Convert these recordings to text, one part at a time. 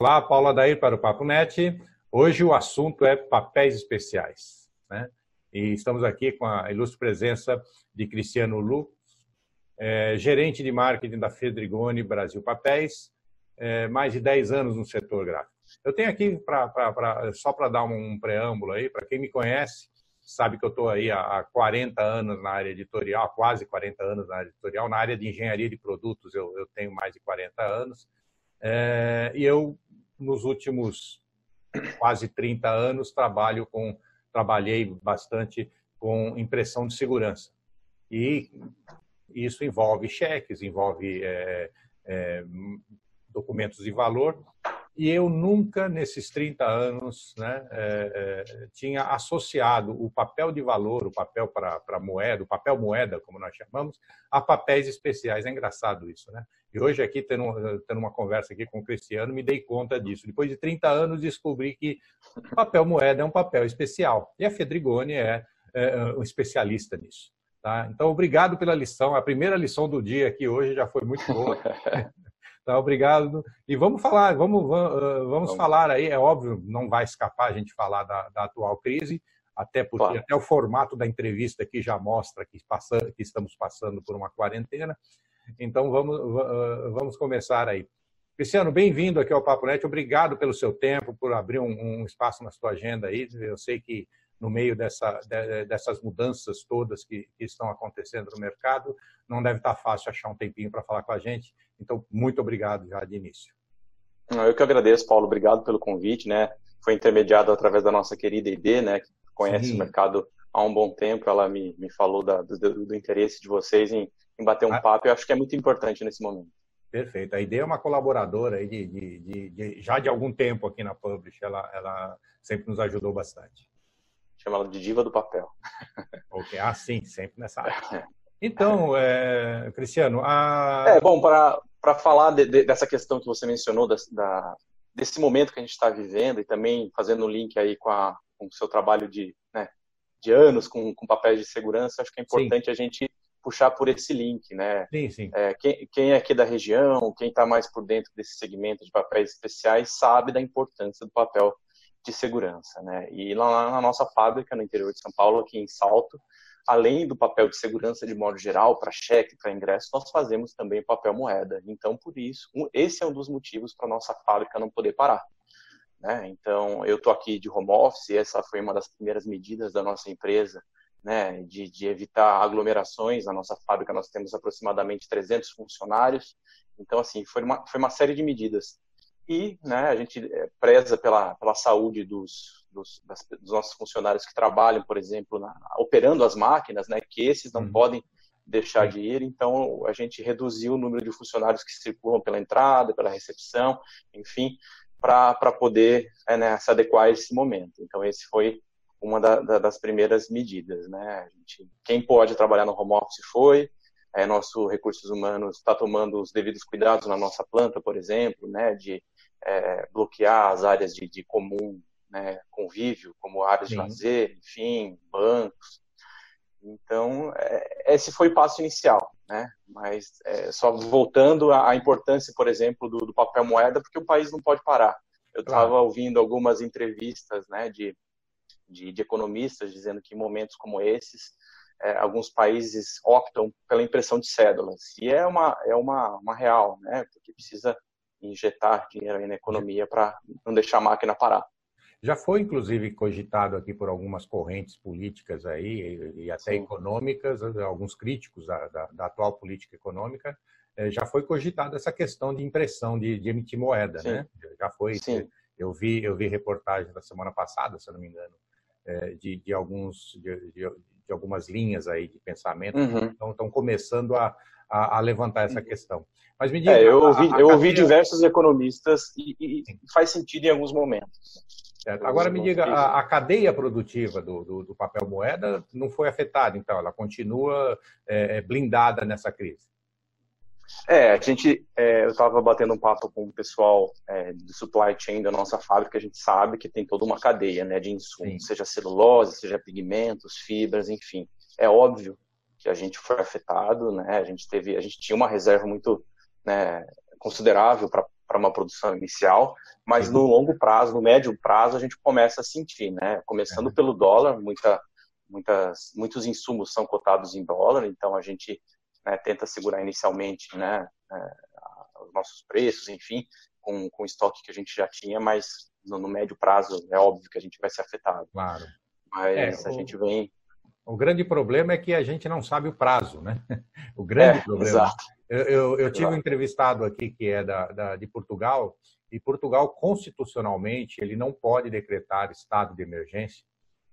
Olá, Paula Dair para o Papo Net. Hoje o assunto é papéis especiais. Né? E estamos aqui com a ilustre presença de Cristiano Lu, é, gerente de marketing da Fedrigoni Brasil Papéis, é, mais de 10 anos no setor gráfico. Eu tenho aqui, pra, pra, pra só para dar um preâmbulo aí, para quem me conhece, sabe que eu estou aí há 40 anos na área editorial, quase 40 anos na área editorial, na área de engenharia de produtos eu, eu tenho mais de 40 anos, é, e eu, nos últimos quase 30 anos, trabalho com, trabalhei bastante com impressão de segurança. E isso envolve cheques, envolve é, é, documentos de valor, e eu nunca, nesses 30 anos, né, é, é, tinha associado o papel de valor, o papel para moeda, o papel moeda, como nós chamamos, a papéis especiais. É engraçado isso, né? E hoje aqui, tendo, tendo uma conversa aqui com o Cristiano, me dei conta disso. Depois de 30 anos, descobri que o papel moeda é um papel especial. E a Fedrigoni é, é um especialista nisso. Tá? Então, obrigado pela lição. A primeira lição do dia aqui hoje já foi muito boa. Tá, obrigado. E vamos falar, vamos, vamos, vamos, falar aí, é óbvio, não vai escapar a gente falar da, da atual crise, até porque claro. até o formato da entrevista aqui já mostra que, passa, que estamos passando por uma quarentena. Então vamos, vamos começar aí. Cristiano, bem-vindo aqui ao Papo Net. Obrigado pelo seu tempo, por abrir um, um espaço na sua agenda aí. Eu sei que no meio dessa, dessas mudanças todas que, que, estão acontecendo no mercado, não deve estar fácil achar um tempinho para falar com a gente. Então, muito obrigado já de início. Eu que agradeço, Paulo. Obrigado pelo convite, né? Foi intermediado através da nossa querida ID, né? Que conhece Sim. o mercado há um bom tempo. Ela me, me falou da, do, do, interesse de vocês em, em bater um ah. papo. Eu acho que é muito importante nesse momento. Perfeito. A ID é uma colaboradora de, de, de, de, já de algum tempo aqui na Publish. Ela, ela sempre nos ajudou bastante chama ela de diva do papel. Ok, ah, sim, sempre nessa área. Então, é, Cristiano, a... É, bom, para falar de, de, dessa questão que você mencionou, da, da, desse momento que a gente está vivendo e também fazendo um link aí com, a, com o seu trabalho de, né, de anos com, com papéis de segurança, acho que é importante sim. a gente puxar por esse link, né? Sim, sim. É, quem, quem é aqui da região, quem está mais por dentro desse segmento de papéis especiais, sabe da importância do papel de segurança, né? E lá na nossa fábrica, no interior de São Paulo, aqui em Salto, além do papel de segurança de modo geral, para cheque, para ingresso, nós fazemos também papel moeda. Então, por isso, esse é um dos motivos para nossa fábrica não poder parar. Né? Então, eu estou aqui de home office, essa foi uma das primeiras medidas da nossa empresa, né, de, de, evitar aglomerações. Na nossa fábrica nós temos aproximadamente 300 funcionários. Então, assim, foi uma, foi uma série de medidas e né, a gente eh, preza pela, pela saúde dos, dos, das, dos nossos funcionários que trabalham, por exemplo, na, operando as máquinas, né, que esses não uhum. podem deixar de ir, então a gente reduziu o número de funcionários que circulam pela entrada, pela recepção, enfim, para poder é, né, se adequar a esse momento. Então esse foi uma da, da, das primeiras medidas, né? Gente, quem pode trabalhar no home office foi, é, nosso recursos humanos está tomando os devidos cuidados na nossa planta, por exemplo, né, de é, bloquear as áreas de, de comum né, convívio, como áreas Sim. de lazer, enfim, bancos. Então, é, esse foi o passo inicial, né? Mas é, só voltando à importância, por exemplo, do, do, papel moeda, porque o país não pode parar. Eu estava ouvindo algumas entrevistas, né, de, de, de, economistas dizendo que em momentos como esses, é, alguns países optam pela impressão de cédulas. E é uma, é uma, uma real, né? Porque precisa injetar dinheiro na economia para não deixar a máquina parar. Já foi, inclusive, cogitado aqui por algumas correntes políticas aí, e até Sim. econômicas, alguns críticos da, da, da, atual política econômica, eh, já foi cogitada essa questão de impressão, de, de emitir moeda, Sim. né? Já foi. Sim. Eu vi, eu vi reportagem da semana passada, se não me engano, de, de alguns de, de, algumas linhas aí de pensamento uhum. então estão começando a, a, a levantar essa questão. Mas me diga, é, eu ouvi, a, eu ouvi diversos economistas e, e, faz sentido em alguns momentos. Certo. Agora me diga, a, cadeia produtiva do, do, do, papel moeda não foi afetada, então ela continua é, é blindada nessa crise. É, a gente, é, eu estava batendo um papo com o pessoal é, do supply chain da nossa fábrica, a gente sabe que tem toda uma cadeia né, de insumos, Sim. seja celulose, seja pigmentos, fibras, enfim. É óbvio que a gente foi afetado, né? A gente teve, a gente tinha uma reserva muito né, considerável para uma produção inicial, mas no longo prazo, no médio prazo, a gente começa a sentir, né? Começando é. pelo dólar, muita, muitas, muitos insumos são cotados em dólar, então a gente né, tenta segurar inicialmente, né, é, os nossos preços, enfim, com, com o estoque que a gente já tinha, mas no, no, médio prazo é óbvio que a gente vai ser afetado. Claro. Mas é, a o, gente vem. O grande problema é que a gente não sabe o prazo, né? O grande é, problema. Exato. Eu, eu, eu tive um entrevistado aqui que é da, da, de Portugal, e Portugal, constitucionalmente, ele não pode decretar estado de emergência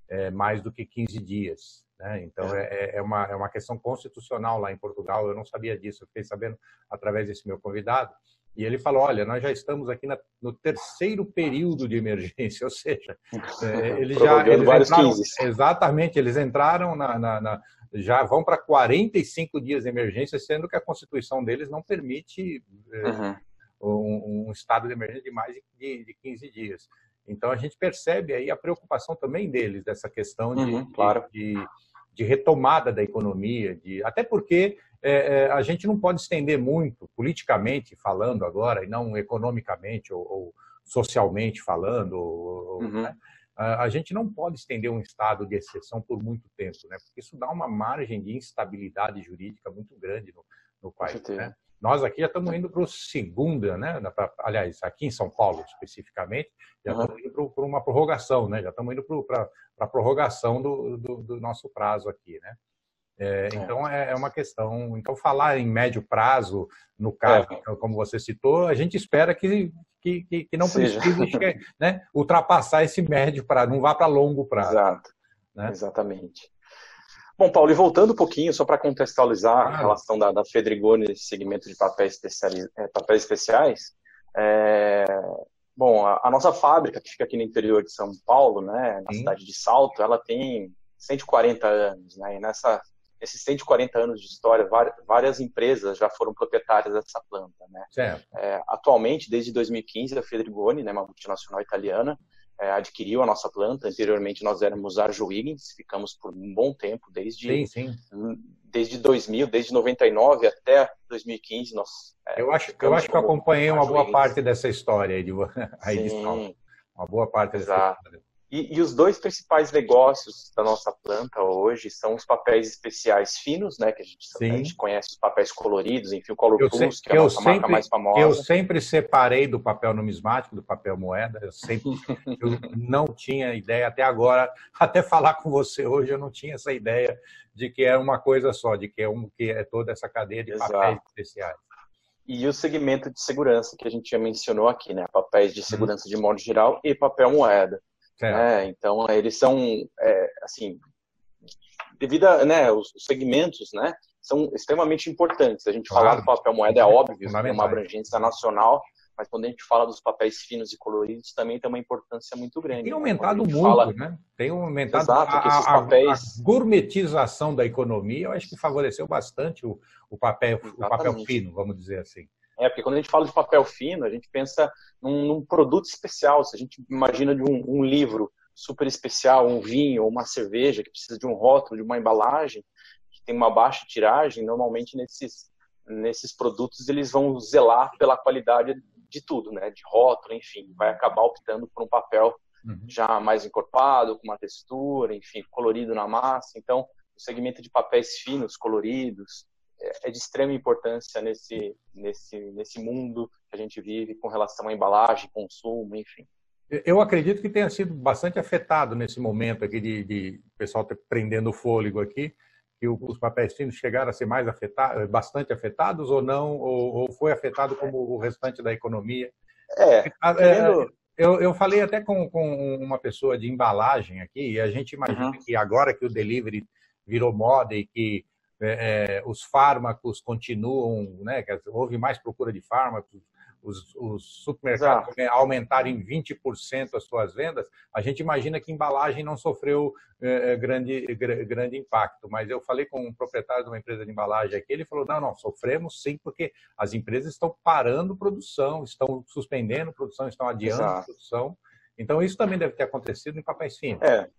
é, mais do que 15 dias. Né? Então, é. é, é, uma, é uma questão constitucional lá em Portugal. Eu não sabia disso, eu fiquei sabendo através desse meu convidado. E ele falou: olha, nós já estamos aqui na, no terceiro período de emergência, ou seja, é, eles já eles entraram, exatamente, eles entraram na, na, na já vão para 45 dias de emergência, sendo que a Constituição deles não permite é, uhum. um, um, estado de emergência de mais de, de 15 dias. Então a gente percebe aí a preocupação também deles dessa questão de, uhum, claro. de, de, retomada da economia, de, até porque é, é, a gente não pode estender muito, politicamente falando agora, e não economicamente ou, ou socialmente falando. Ou, uhum. né? A gente não pode estender um estado de exceção por muito tempo, né? porque isso dá uma margem de instabilidade jurídica muito grande no, no país. Né? Nós aqui já estamos indo para o segunda, né? aliás, aqui em São Paulo especificamente, já uhum. estamos indo para uma prorrogação, né? já estamos indo para a prorrogação do, do, do, nosso prazo aqui. Né? É, é. Então é, é, uma questão. Então falar em médio prazo, no caso, é. como você citou, a gente espera que que, que, que não Seja. precise né, ultrapassar esse médio prazo, não vá para longo prazo. Exato. Né? Exatamente. Bom, Paulo, e voltando um pouquinho, só para contextualizar a relação da, da Fedrigoni nesse segmento de papéis, especiais, é, papéis especiais, é, bom, a, a, nossa fábrica, que fica aqui no interior de São Paulo, né, na Sim. cidade de Salto, ela tem 140 anos, né, e nessa nesses 140 anos de história, várias empresas já foram proprietárias dessa planta. Né? É, atualmente, desde 2015, a Fedrigoni, né, uma multinacional italiana, é, adquiriu a nossa planta. Anteriormente, nós éramos Arjowiggins, ficamos por um bom tempo, desde, sim, sim. desde 2000, desde 99 até 2015. Nós, é, eu acho, eu acho que eu acompanhei uma boa parte dessa história aí, de, aí de Uma boa parte dessa Exato. história. E, e, os dois principais negócios da nossa planta hoje são os papéis especiais finos, né? Que a gente, a gente conhece os papéis coloridos, enfim, o Color eu Plus, que é a nossa sempre, marca mais famosa. Eu sempre separei do papel numismático, do papel moeda. Eu sempre eu não tinha ideia até agora, até falar com você hoje, eu não tinha essa ideia de que é uma coisa só, de que é, um, que é toda essa cadeia de Exato. papéis especiais. E o segmento de segurança que a gente já mencionou aqui, né? Papéis de uhum. segurança de modo geral e papel moeda. É. Então, eles são, é, assim, devido a, né, os segmentos, né, são extremamente importantes. A gente claro. falar do papel moeda é óbvio, tem uma abrangência nacional, mas quando a gente fala dos papéis finos e coloridos, também tem uma importância muito grande. Tem né? aumentado né? muito, fala... né? Tem aumentado Exato, a, papéis... a, gourmetização da economia, eu acho que favoreceu bastante o, o, papel, o papel fino, vamos dizer assim. É, porque quando a gente fala de papel fino, a gente pensa num, num produto especial. Se a gente imagina de um, um, livro super especial, um vinho ou uma cerveja que precisa de um rótulo, de uma embalagem, que tem uma baixa tiragem, normalmente nesses, nesses produtos eles vão zelar pela qualidade de tudo, né? De rótulo, enfim, vai acabar optando por um papel uhum. já mais encorpado, com uma textura, enfim, colorido na massa. Então, o segmento de papéis finos, coloridos, é, é de extrema importância nesse, nesse, nesse mundo que a gente vive com relação à embalagem, consumo, enfim. Eu acredito que tenha sido bastante afetado nesse momento aqui de, de pessoal prendendo o fôlego aqui, que os papéis finos chegaram a ser mais afetados, bastante afetados ou não, ou, ou foi afetado como o restante da economia? É, ah, é eu, eu falei até com, com uma pessoa de embalagem aqui, e a gente imagina uhum. que agora que o delivery virou moda e que é, é, os fármacos continuam, né, houve mais procura de fármacos, os, os supermercados Exato. aumentaram em 20% as suas vendas, a gente imagina que embalagem não sofreu é, é grande, grande impacto. Mas eu falei com um proprietário de uma empresa de embalagem aqui, ele falou, não, não, sofremos sim, porque as empresas estão parando produção, estão suspendendo produção, estão adiando Exato. produção. Então, isso também deve ter acontecido em papéis finos. É,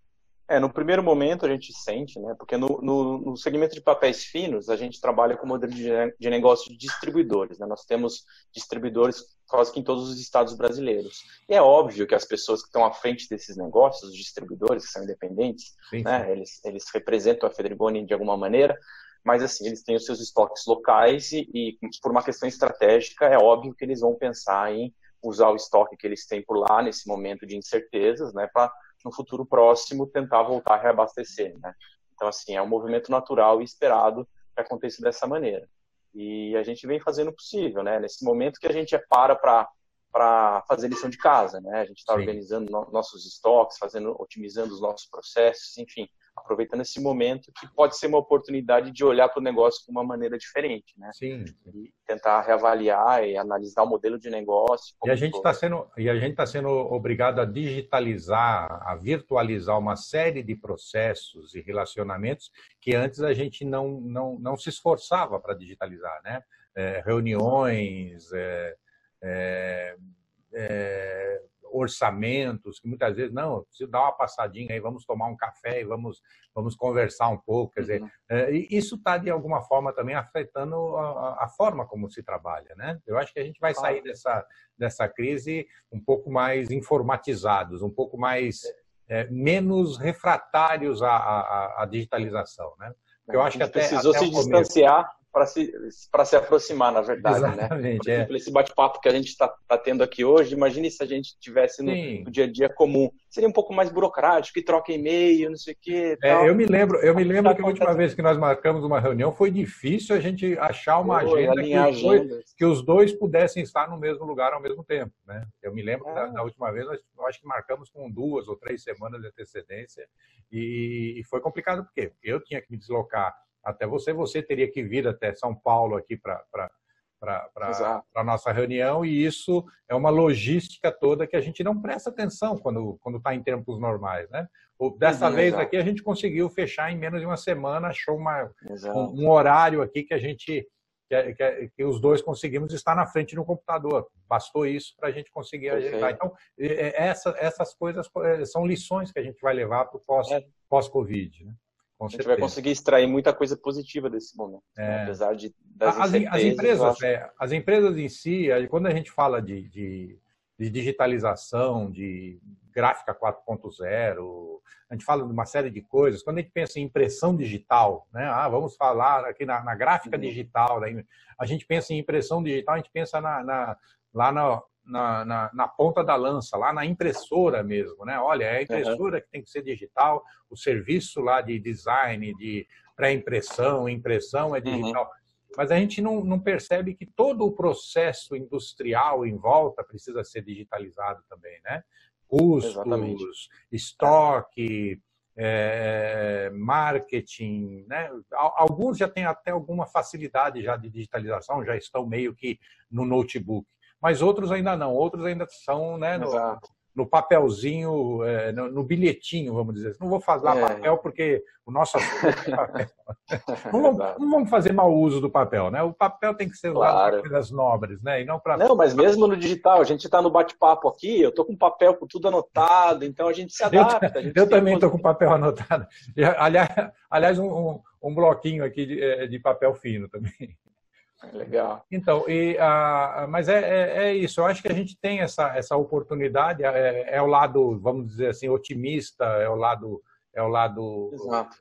É, no primeiro momento a gente sente, né? Porque no, no, no segmento de papéis finos, a gente trabalha com modelo de, de negócio de distribuidores, né? Nós temos distribuidores quase que em todos os estados brasileiros. E é óbvio que as pessoas que estão à frente desses negócios, os distribuidores, que são independentes, sim, né? Sim. Eles, eles representam a Federigoni de alguma maneira, mas assim, eles têm os seus estoques locais e, e por uma questão estratégica, é óbvio que eles vão pensar em usar o estoque que eles têm por lá nesse momento de incertezas, né? Para no futuro próximo tentar voltar a reabastecer, né? Então, assim, é um movimento natural e esperado que aconteça dessa maneira. E a gente vem fazendo o possível, né? Nesse momento que a gente é para para fazer lição de casa, né? A gente está organizando no, nossos estoques, fazendo, otimizando os nossos processos, enfim, aproveitando esse momento que pode ser uma oportunidade de olhar para o negócio de uma maneira diferente, né? Sim. E tentar reavaliar e analisar o modelo de negócio. E a gente está sendo e a gente está sendo obrigado a digitalizar, a virtualizar uma série de processos e relacionamentos que antes a gente não não, não se esforçava para digitalizar, né? É, reuniões, é, é, é orçamentos, que muitas vezes, não, preciso dar uma passadinha aí, vamos tomar um café e vamos, vamos conversar um pouco. Quer dizer, uhum. é, isso está, de alguma forma, também afetando a, a, forma como se trabalha. Né? Eu acho que a gente vai sair dessa, dessa crise um pouco mais informatizados, um pouco mais é, menos refratários à, à, à digitalização. Né? Porque eu acho que até, precisou até se distanciar para se, se aproximar, na verdade. Né? Exatamente, né? Exemplo, é. esse bate-papo que a gente está tá tendo aqui hoje, imagine se a gente tivesse no, no, dia a dia comum. Seria um pouco mais burocrático, que troca e-mail, não sei o quê. É, eu me lembro, eu me lembro que a última vez que nós marcamos uma reunião foi difícil a gente achar uma Pô, agenda, que os, dois, que os, dois, pudessem estar no mesmo lugar ao mesmo tempo. Né? Eu me lembro da, da, última vez, nós acho que marcamos com duas ou três semanas de antecedência e, e foi complicado por quê? Porque eu tinha que me deslocar até você, você teria que vir até São Paulo aqui para para a nossa reunião e isso é uma logística toda que a gente não presta atenção quando quando está em tempos normais, né? Dessa uhum, vez exato. aqui a gente conseguiu fechar em menos de uma semana, achou uma, um, um, horário aqui que a gente que, que, que, os dois conseguimos estar na frente do computador. Bastou isso para a gente conseguir ajeitar. Então essa, essas coisas eh, são lições que a gente vai levar para o pós é. pós. Né? A gente vai conseguir extrair muita coisa positiva desse momento, né? é. né? apesar de das as, as empresas, acho... é, as empresas em si, quando a gente fala de, de, de digitalização, de gráfica 4.0, a gente fala de uma série de coisas. Quando a gente pensa em impressão digital, né? Ah, vamos falar aqui na, na gráfica uhum. digital, né? a gente pensa em impressão digital, a gente pensa na, na lá na, na, na, na, ponta da lança, lá na impressora mesmo, né? Olha, é a impressora uhum. que tem que ser digital, o serviço lá de design, de pré-impressão, impressão é digital. Uhum. Mas a gente não, não percebe que todo o processo industrial em volta precisa ser digitalizado também, né? Custos, Exatamente. estoque, é, marketing, né? Alguns já têm até alguma facilidade já de digitalização, já estão meio que no notebook mas outros ainda não, outros ainda são né, no, no papelzinho, é, no, no, bilhetinho, vamos dizer. Não vou falar é. papel porque o nosso assunto é papel. não, vamos, não, vamos, fazer mau uso do papel, né? O papel tem que ser claro. para coisas nobres, né? E não para. Não, mas mesmo no digital, a gente está no bate-papo aqui, eu estou com papel com tudo anotado, então a gente se adapta. Eu, eu também estou com papel anotado. Aliás, aliás um, um, um bloquinho aqui de, é, de papel fino também. Legal. Então, e, uh, mas é, é, é, isso. Eu acho que a gente tem essa, essa oportunidade. É, é o lado, vamos dizer assim, otimista. É o lado, é o lado Exato.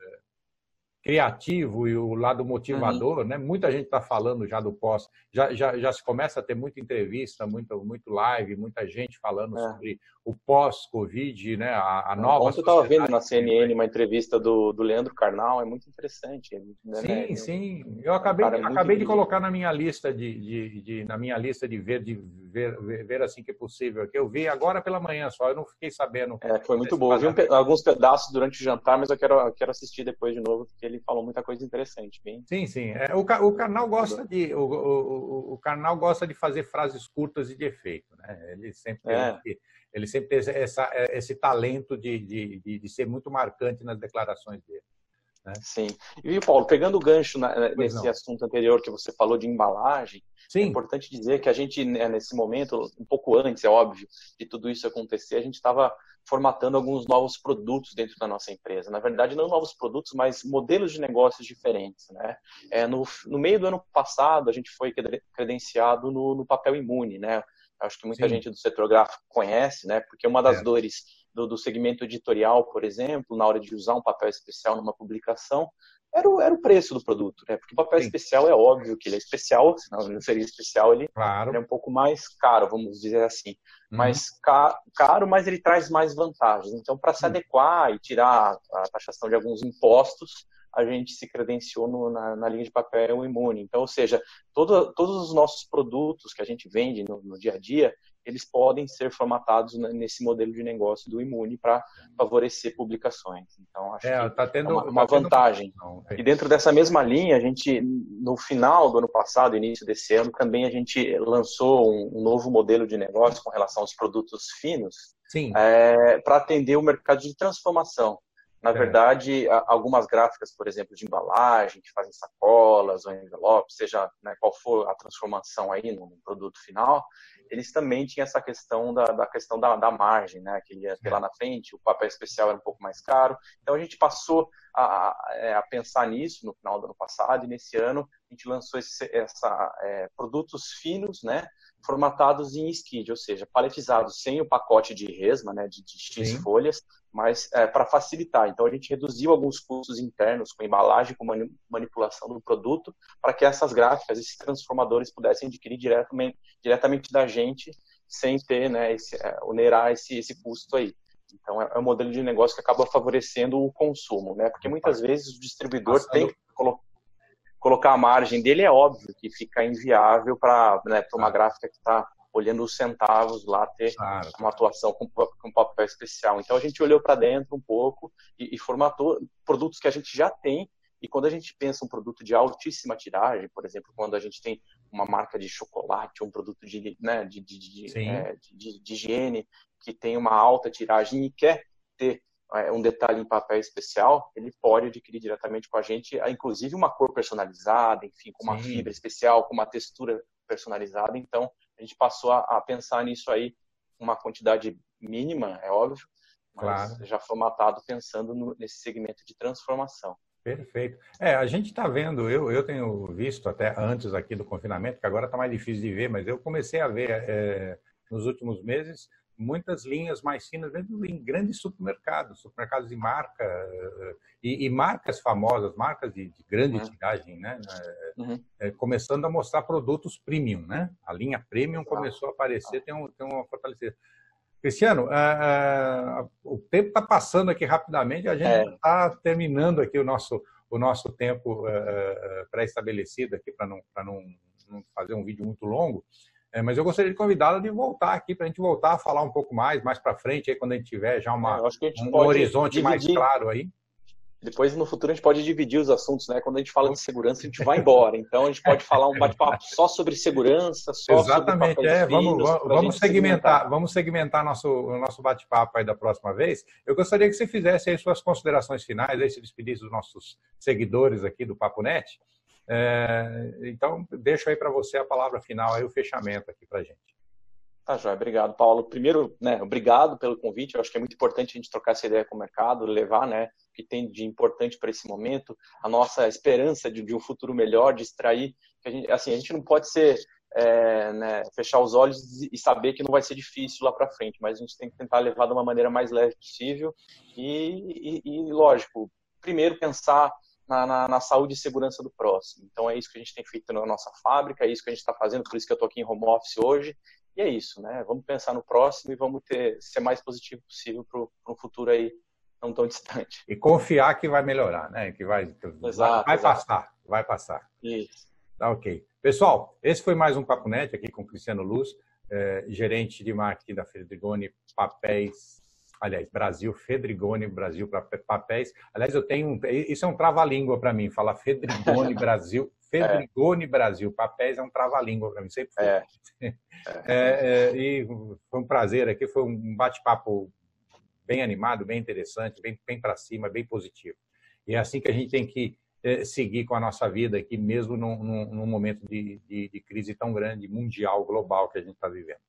É, criativo e o lado motivador, uhum. né? Muita gente está falando já do pós, já, já, já se começa a ter muita entrevista, muito, muito live, muita gente falando é. sobre o pós-Covid, né? A, a nova. Ontem eu estava vendo na CNN uma entrevista do, do Leandro Carnal, é muito interessante. Né? Sim, né? sim. Eu acabei, é acabei de colocar na minha lista de, de, de, na minha lista de ver, de ver, ver, ver, assim que é possível. Que eu vi agora pela manhã só, eu não fiquei sabendo. É, foi muito bom. Eu vi um, alguns pedaços durante o jantar, mas eu quero, eu quero assistir depois de novo, porque ele falou muita coisa interessante. Bem... Sim, sim. É, o, o canal gosta de o, o, o, canal gosta de fazer frases curtas e de efeito, né? Ele sempre é ele sempre tem essa, esse talento de, de, de, ser muito marcante nas declarações dele. Né? Sim. E, Paulo, pegando o gancho na, nesse não. assunto anterior que você falou de embalagem, é Sim. é importante dizer que a gente, né, nesse momento, um pouco antes, é óbvio, de tudo isso acontecer, a gente estava formatando alguns novos produtos dentro da nossa empresa. Na verdade, não novos produtos, mas modelos de negócios diferentes. Né? É, no, no meio do ano passado, a gente foi credenciado no, no papel imune. Né? Acho que muita Sim. gente do setor gráfico conhece, né? porque uma das é. dores do, do segmento editorial, por exemplo, na hora de usar um papel especial numa publicação, era o, era o preço do produto, né? Porque o papel Sim. especial é óbvio que ele é especial, senão ele não seria especial, ele, claro. ele é um pouco mais caro, vamos dizer assim. Uhum. Mais ca, caro, mas ele traz mais vantagens. Então, para se uhum. adequar e tirar a taxação de alguns impostos, a gente se credenciou no, na, na, linha de papel imune. Então, ou seja, todo, todos os nossos produtos que a gente vende no, no dia a dia, eles podem ser formatados nesse modelo de negócio do Imune para favorecer publicações. Então, acho é, que tá tendo, é uma, uma tá vantagem. Tendo... É e dentro dessa mesma linha, a gente, no final do ano passado, início desse ano, também a gente lançou um, um novo modelo de negócio com relação aos produtos finos é, para atender o mercado de transformação. Na é. verdade, algumas gráficas, por exemplo, de embalagem, que fazem sacolas ou envelopes, seja né, qual for a transformação aí no produto final, eles também tinham essa questão da, da questão da, da, margem, né, que ia ter lá na frente, o papel especial era um pouco mais caro. Então a gente passou a, a, é, pensar nisso no final do ano passado e nesse ano a gente lançou esse, essa, é, produtos finos, né, formatados em skid, ou seja, paletizados sem o pacote de resma, né, de, de X Sim. folhas, mas é, para facilitar. Então a gente reduziu alguns custos internos com embalagem, com manipulação do produto, para que essas gráficas, esses transformadores pudessem adquirir diretamente, diretamente da gente, sem ter, né, esse, é, onerar esse, esse custo aí. Então é, é um modelo de negócio que acaba favorecendo o consumo, né? Porque muitas vezes o distribuidor tem que colo colocar a margem dele, é óbvio que fica inviável para né, uma gráfica que está olhando os centavos lá, ter claro. uma atuação com, com papel especial. Então a gente olhou para dentro um pouco e, e, formatou produtos que a gente já tem. E quando a gente pensa um produto de altíssima tiragem, por exemplo, quando a gente tem uma marca de chocolate, um produto de, né, de, de, de, é, de, higiene que tem uma alta tiragem e quer ter um detalhe em papel especial, ele pode adquirir diretamente com a gente, inclusive uma cor personalizada, enfim, com uma Sim. fibra especial, com uma textura personalizada. Então, a gente passou a, a pensar nisso aí, uma quantidade mínima, é óbvio, mas claro. já formatado pensando no, nesse segmento de transformação. Perfeito. É, a gente está vendo, eu, eu tenho visto até antes aqui do confinamento, que agora está mais difícil de ver, mas eu comecei a ver é, nos últimos meses muitas linhas mais finas mesmo em grandes supermercados, supermercados de marca e, e marcas famosas, marcas de, de grande uhum. tiragem, né? Uhum. É, começando a mostrar produtos premium, né? A linha premium começou a aparecer, tem, um, tem uma fortalecida. Cristiano, uh, uh, o tempo está passando aqui rapidamente, a gente está é. terminando aqui o nosso o nosso tempo pré-estabelecido aqui para não, não, não fazer um vídeo muito longo. É, mas eu gostaria de convidá-la de voltar aqui para a gente voltar a falar um pouco mais, mais para frente, aí, quando a gente tiver já uma, é, um horizonte dividir. mais claro aí. Depois, no futuro, a gente pode dividir os assuntos, né? Quando a gente fala de segurança, a gente vai embora. Então, a gente pode falar um bate-papo só sobre segurança, só Exatamente, sobre é. Vamos, vamos, vamos segmentar, segmentar, vamos segmentar nosso, nosso bate-papo aí da próxima vez. Eu gostaria que você fizesse aí suas considerações finais, aí se despedisse dos nossos seguidores aqui do Papo Net. É, então, deixo aí para você a palavra final, aí o fechamento aqui para a gente. Tá, Joia. Obrigado, Paulo. Primeiro, né, obrigado pelo convite. Eu acho que é muito importante a gente trocar essa ideia com o mercado, levar né, o que tem de importante para esse momento, a nossa esperança de, de, um futuro melhor, de extrair. A gente, assim, a gente não pode ser é, né, fechar os olhos e saber que não vai ser difícil lá para frente, mas a gente tem que tentar levar de uma maneira mais leve possível e, e, e lógico, primeiro pensar na, na, na, saúde e segurança do próximo. Então é isso que a gente tem feito na nossa fábrica, é isso que a gente está fazendo, por isso que eu estou aqui em home office hoje. E é isso, né? Vamos pensar no próximo e vamos ter, ser mais positivo possível para um futuro aí não tão distante. E confiar que vai melhorar, né? Que vai, exato, vai, vai passar, vai passar. Isso. Tá ok. Pessoal, esse foi mais um Papo Net aqui com Cristiano Luz, eh, gerente de marketing da Fedrigone Papéis aliás, Brasil, Fedrigone Brasil para papéis. Aliás, eu tenho um, isso é um trava-língua para mim, falar Fedrigone Brasil, Fedrigone é. Brasil, papéis é um trava-língua para mim, sempre foi. É. É, é. e foi um prazer aqui, foi um bate-papo bem animado, bem interessante, bem, bem para cima, bem positivo. E é assim que a gente tem que é, seguir com a nossa vida aqui, mesmo num, num, num momento de, de, de, crise tão grande, mundial, global que a gente está vivendo.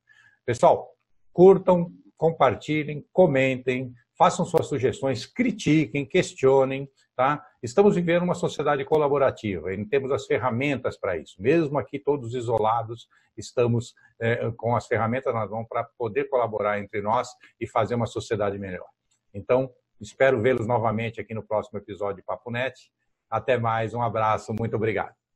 Pessoal, curtam, compartilhem, comentem, façam suas sugestões, critiquem, questionem, tá? Estamos vivendo uma sociedade colaborativa e temos as ferramentas para isso. Mesmo aqui todos isolados, estamos é, com as ferramentas nas mãos para poder colaborar entre nós e fazer uma sociedade melhor. Então, espero vê-los novamente aqui no próximo episódio de Papo Net. Até mais, um abraço, muito obrigado.